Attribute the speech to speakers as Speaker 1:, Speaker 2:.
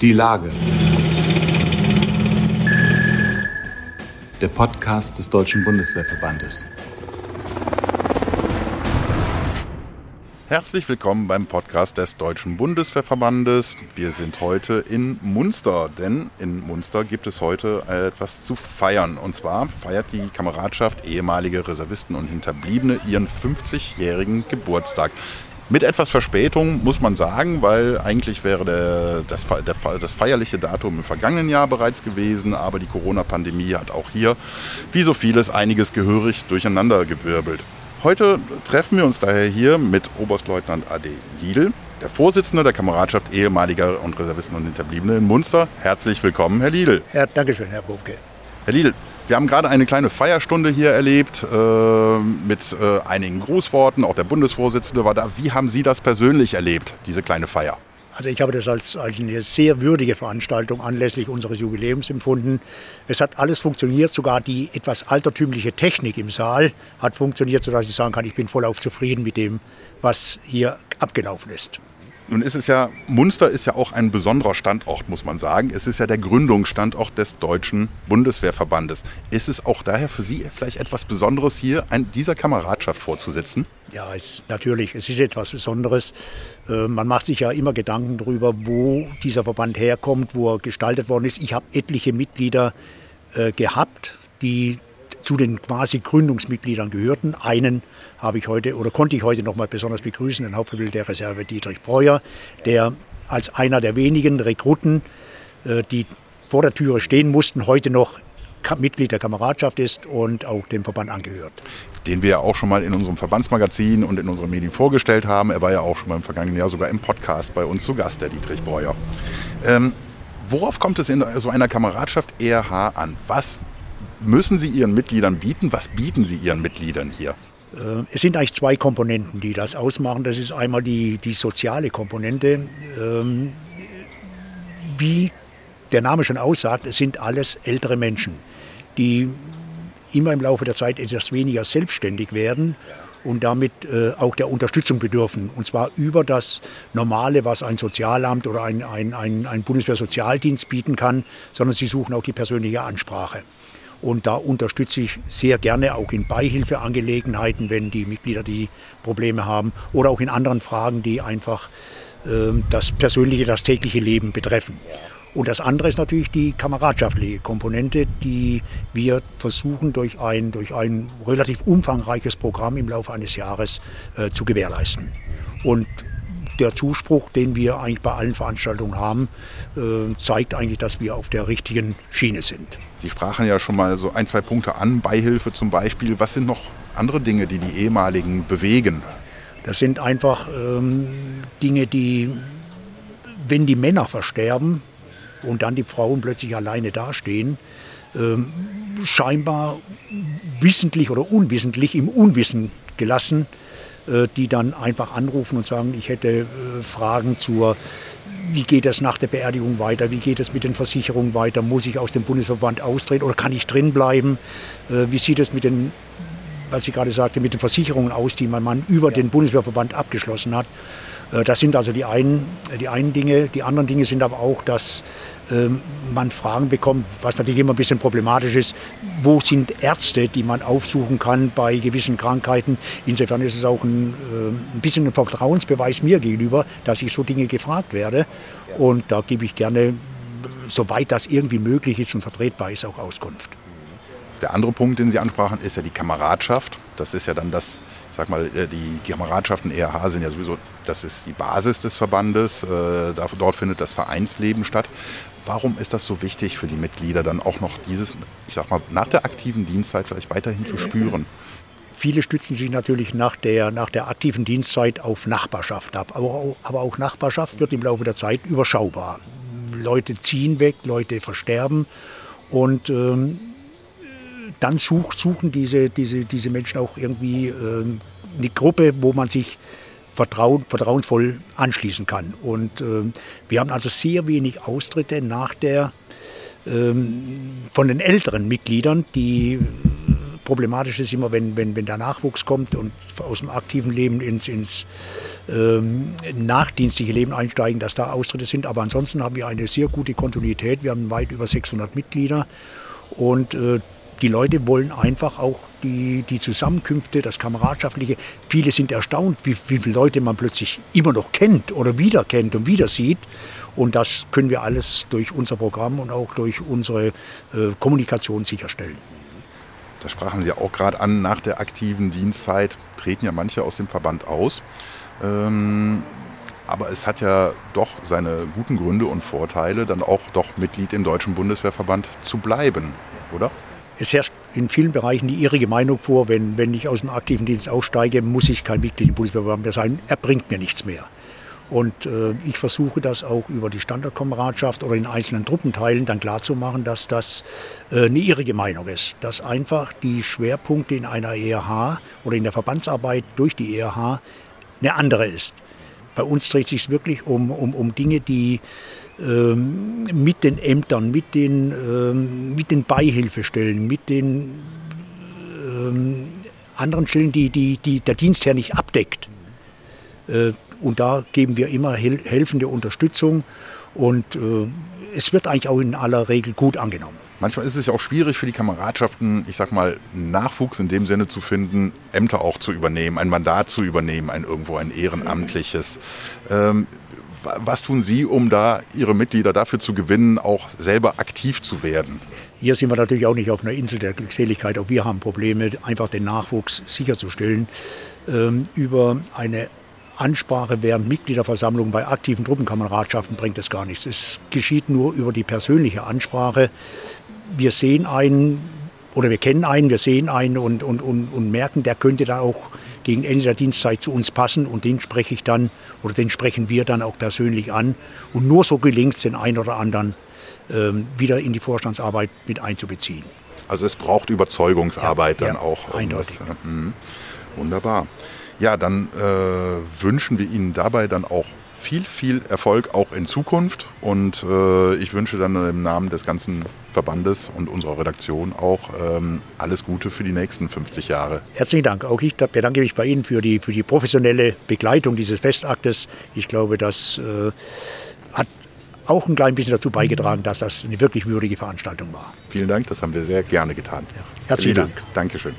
Speaker 1: Die Lage. Der Podcast des Deutschen Bundeswehrverbandes.
Speaker 2: Herzlich willkommen beim Podcast des Deutschen Bundeswehrverbandes. Wir sind heute in Munster, denn in Munster gibt es heute etwas zu feiern. Und zwar feiert die Kameradschaft ehemalige Reservisten und Hinterbliebene ihren 50-jährigen Geburtstag. Mit etwas Verspätung muss man sagen, weil eigentlich wäre der, das, der, das feierliche Datum im vergangenen Jahr bereits gewesen, aber die Corona-Pandemie hat auch hier, wie so vieles, einiges gehörig durcheinandergewirbelt. Heute treffen wir uns daher hier mit Oberstleutnant AD Liedl, der Vorsitzende der Kameradschaft ehemaliger und Reservisten und Hinterbliebene in Munster. Herzlich willkommen, Herr Liedl.
Speaker 3: Ja, Dankeschön, Herr Bobke.
Speaker 2: Herr Liedl, wir haben gerade eine kleine Feierstunde hier erlebt äh, mit äh, einigen Grußworten. Auch der Bundesvorsitzende war da. Wie haben Sie das persönlich erlebt, diese kleine Feier?
Speaker 3: Also ich habe das als, als eine sehr würdige Veranstaltung anlässlich unseres Jubiläums empfunden. Es hat alles funktioniert, sogar die etwas altertümliche Technik im Saal hat funktioniert, sodass ich sagen kann, ich bin vollauf zufrieden mit dem, was hier abgelaufen ist.
Speaker 2: Nun ist es ja, Munster ist ja auch ein besonderer Standort, muss man sagen. Es ist ja der Gründungsstandort des Deutschen Bundeswehrverbandes. Ist es auch daher für Sie vielleicht etwas Besonderes, hier an dieser Kameradschaft vorzusitzen?
Speaker 3: Ja, es, natürlich, es ist etwas Besonderes. Äh, man macht sich ja immer Gedanken darüber, wo dieser Verband herkommt, wo er gestaltet worden ist. Ich habe etliche Mitglieder äh, gehabt, die zu den quasi Gründungsmitgliedern gehörten. Einen habe ich heute oder konnte ich heute noch mal besonders begrüßen, den Hauptfeldwebel der Reserve Dietrich Breuer, der als einer der wenigen Rekruten, äh, die vor der Türe stehen mussten, heute noch Mitglied der Kameradschaft ist und auch dem Verband angehört.
Speaker 2: Den wir ja auch schon mal in unserem Verbandsmagazin und in unseren Medien vorgestellt haben. Er war ja auch schon mal im vergangenen Jahr sogar im Podcast bei uns zu Gast, der Dietrich Breuer. Ähm, worauf kommt es in so einer Kameradschaft ERH an? Was müssen Sie Ihren Mitgliedern bieten? Was bieten Sie Ihren Mitgliedern hier?
Speaker 3: Äh, es sind eigentlich zwei Komponenten, die das ausmachen. Das ist einmal die, die soziale Komponente. Ähm, wie der Name schon aussagt, es sind alles ältere Menschen, die immer im Laufe der Zeit etwas weniger selbstständig werden und damit äh, auch der Unterstützung bedürfen. Und zwar über das Normale, was ein Sozialamt oder ein, ein, ein, ein Bundeswehrsozialdienst bieten kann, sondern sie suchen auch die persönliche Ansprache. Und da unterstütze ich sehr gerne auch in Beihilfeangelegenheiten, wenn die Mitglieder die Probleme haben oder auch in anderen Fragen, die einfach äh, das persönliche, das tägliche Leben betreffen. Und das andere ist natürlich die kameradschaftliche Komponente, die wir versuchen durch ein, durch ein relativ umfangreiches Programm im Laufe eines Jahres äh, zu gewährleisten. Und der Zuspruch, den wir eigentlich bei allen Veranstaltungen haben, äh, zeigt eigentlich, dass wir auf der richtigen Schiene sind.
Speaker 2: Sie sprachen ja schon mal so ein, zwei Punkte an, Beihilfe zum Beispiel. Was sind noch andere Dinge, die die ehemaligen bewegen?
Speaker 3: Das sind einfach ähm, Dinge, die, wenn die Männer versterben und dann die Frauen plötzlich alleine dastehen, ähm, scheinbar wissentlich oder unwissentlich im Unwissen gelassen, die dann einfach anrufen und sagen, ich hätte äh, Fragen zur wie geht es nach der Beerdigung weiter? Wie geht es mit den Versicherungen weiter? Muss ich aus dem Bundesverband austreten oder kann ich drin bleiben? Äh, wie sieht es mit den, was ich gerade sagte, mit den Versicherungen aus, die mein Mann über den Bundeswehrverband abgeschlossen hat? Äh, das sind also die einen, die einen Dinge. Die anderen Dinge sind aber auch, dass ähm, man Fragen bekommt, was natürlich immer ein bisschen problematisch ist. Wo sind Ärzte, die man aufsuchen kann bei gewissen Krankheiten? Insofern ist es auch ein, äh, ein bisschen ein Vertrauensbeweis mir gegenüber, dass ich so Dinge gefragt werde. Und da gebe ich gerne, soweit das irgendwie möglich ist und vertretbar ist, auch Auskunft.
Speaker 2: Der andere Punkt, den Sie ansprachen, ist ja die Kameradschaft. Das ist ja dann das, ich sag mal, äh, die Kameradschaften ERH sind ja sowieso, das ist die Basis des Verbandes. Äh, dort findet das Vereinsleben statt. Warum ist das so wichtig für die Mitglieder, dann auch noch dieses, ich sag mal, nach der aktiven Dienstzeit vielleicht weiterhin zu spüren?
Speaker 3: Viele stützen sich natürlich nach der, nach der aktiven Dienstzeit auf Nachbarschaft ab. Aber auch, aber auch Nachbarschaft wird im Laufe der Zeit überschaubar. Leute ziehen weg, Leute versterben und ähm, dann such, suchen diese, diese, diese Menschen auch irgendwie ähm, eine Gruppe, wo man sich vertrauen, vertrauensvoll anschließen kann. Und ähm, wir haben also sehr wenig Austritte nach der, ähm, von den älteren Mitgliedern, die problematisch ist immer, wenn, wenn, wenn der Nachwuchs kommt und aus dem aktiven Leben ins, ins ähm, nachdienstliche Leben einsteigen, dass da Austritte sind. Aber ansonsten haben wir eine sehr gute Kontinuität. Wir haben weit über 600 Mitglieder und äh, die Leute wollen einfach auch die, die Zusammenkünfte, das Kameradschaftliche. Viele sind erstaunt, wie, wie viele Leute man plötzlich immer noch kennt oder wieder kennt und wieder sieht. Und das können wir alles durch unser Programm und auch durch unsere äh, Kommunikation sicherstellen.
Speaker 2: Das sprachen Sie auch gerade an, nach der aktiven Dienstzeit treten ja manche aus dem Verband aus. Ähm, aber es hat ja doch seine guten Gründe und Vorteile, dann auch doch Mitglied im Deutschen Bundeswehrverband zu bleiben, oder?
Speaker 3: Es herrscht in vielen Bereichen die irrige Meinung vor, wenn, wenn ich aus dem aktiven Dienst aussteige, muss ich kein Mitglied im Bundeswehrverband mehr sein. Er bringt mir nichts mehr. Und äh, ich versuche das auch über die Standardkameradschaft oder in einzelnen Truppenteilen dann klarzumachen, dass das äh, eine irrige Meinung ist. Dass einfach die Schwerpunkte in einer ERH oder in der Verbandsarbeit durch die ERH eine andere ist. Bei uns dreht es sich wirklich um, um, um Dinge, die ähm, mit den Ämtern, mit den, ähm, mit den Beihilfestellen, mit den ähm, anderen Stellen, die, die, die der Dienstherr nicht abdeckt. Äh, und da geben wir immer hel helfende Unterstützung und äh, es wird eigentlich auch in aller Regel gut angenommen.
Speaker 2: Manchmal ist es ja auch schwierig für die Kameradschaften, ich sag mal, Nachwuchs in dem Sinne zu finden, Ämter auch zu übernehmen, ein Mandat zu übernehmen, ein irgendwo ein ehrenamtliches. Ähm, was tun Sie, um da Ihre Mitglieder dafür zu gewinnen, auch selber aktiv zu werden?
Speaker 3: Hier sind wir natürlich auch nicht auf einer Insel der Glückseligkeit. Auch wir haben Probleme, einfach den Nachwuchs sicherzustellen. Ähm, über eine Ansprache während Mitgliederversammlungen bei aktiven Truppenkameradschaften bringt es gar nichts. Es geschieht nur über die persönliche Ansprache wir sehen einen oder wir kennen einen, wir sehen einen und, und, und, und merken, der könnte da auch gegen Ende der Dienstzeit zu uns passen und den spreche ich dann oder den sprechen wir dann auch persönlich an. Und nur so gelingt es den einen oder anderen ähm, wieder in die Vorstandsarbeit mit einzubeziehen.
Speaker 2: Also es braucht Überzeugungsarbeit ja, dann
Speaker 3: ja,
Speaker 2: auch.
Speaker 3: Um eindeutig.
Speaker 2: Das, äh, hm. wunderbar. Ja, dann äh, wünschen wir Ihnen dabei dann auch viel, viel Erfolg auch in Zukunft. Und äh, ich wünsche dann im Namen des ganzen Verbandes und unserer Redaktion auch ähm, alles Gute für die nächsten 50 Jahre.
Speaker 3: Herzlichen Dank. Auch ich bedanke mich bei Ihnen für die, für die professionelle Begleitung dieses Festaktes. Ich glaube, das äh, hat auch ein klein bisschen dazu beigetragen, dass das eine wirklich würdige Veranstaltung war.
Speaker 2: Vielen Dank, das haben wir sehr gerne getan.
Speaker 3: Ja. Herzlichen Dank.
Speaker 2: Dankeschön.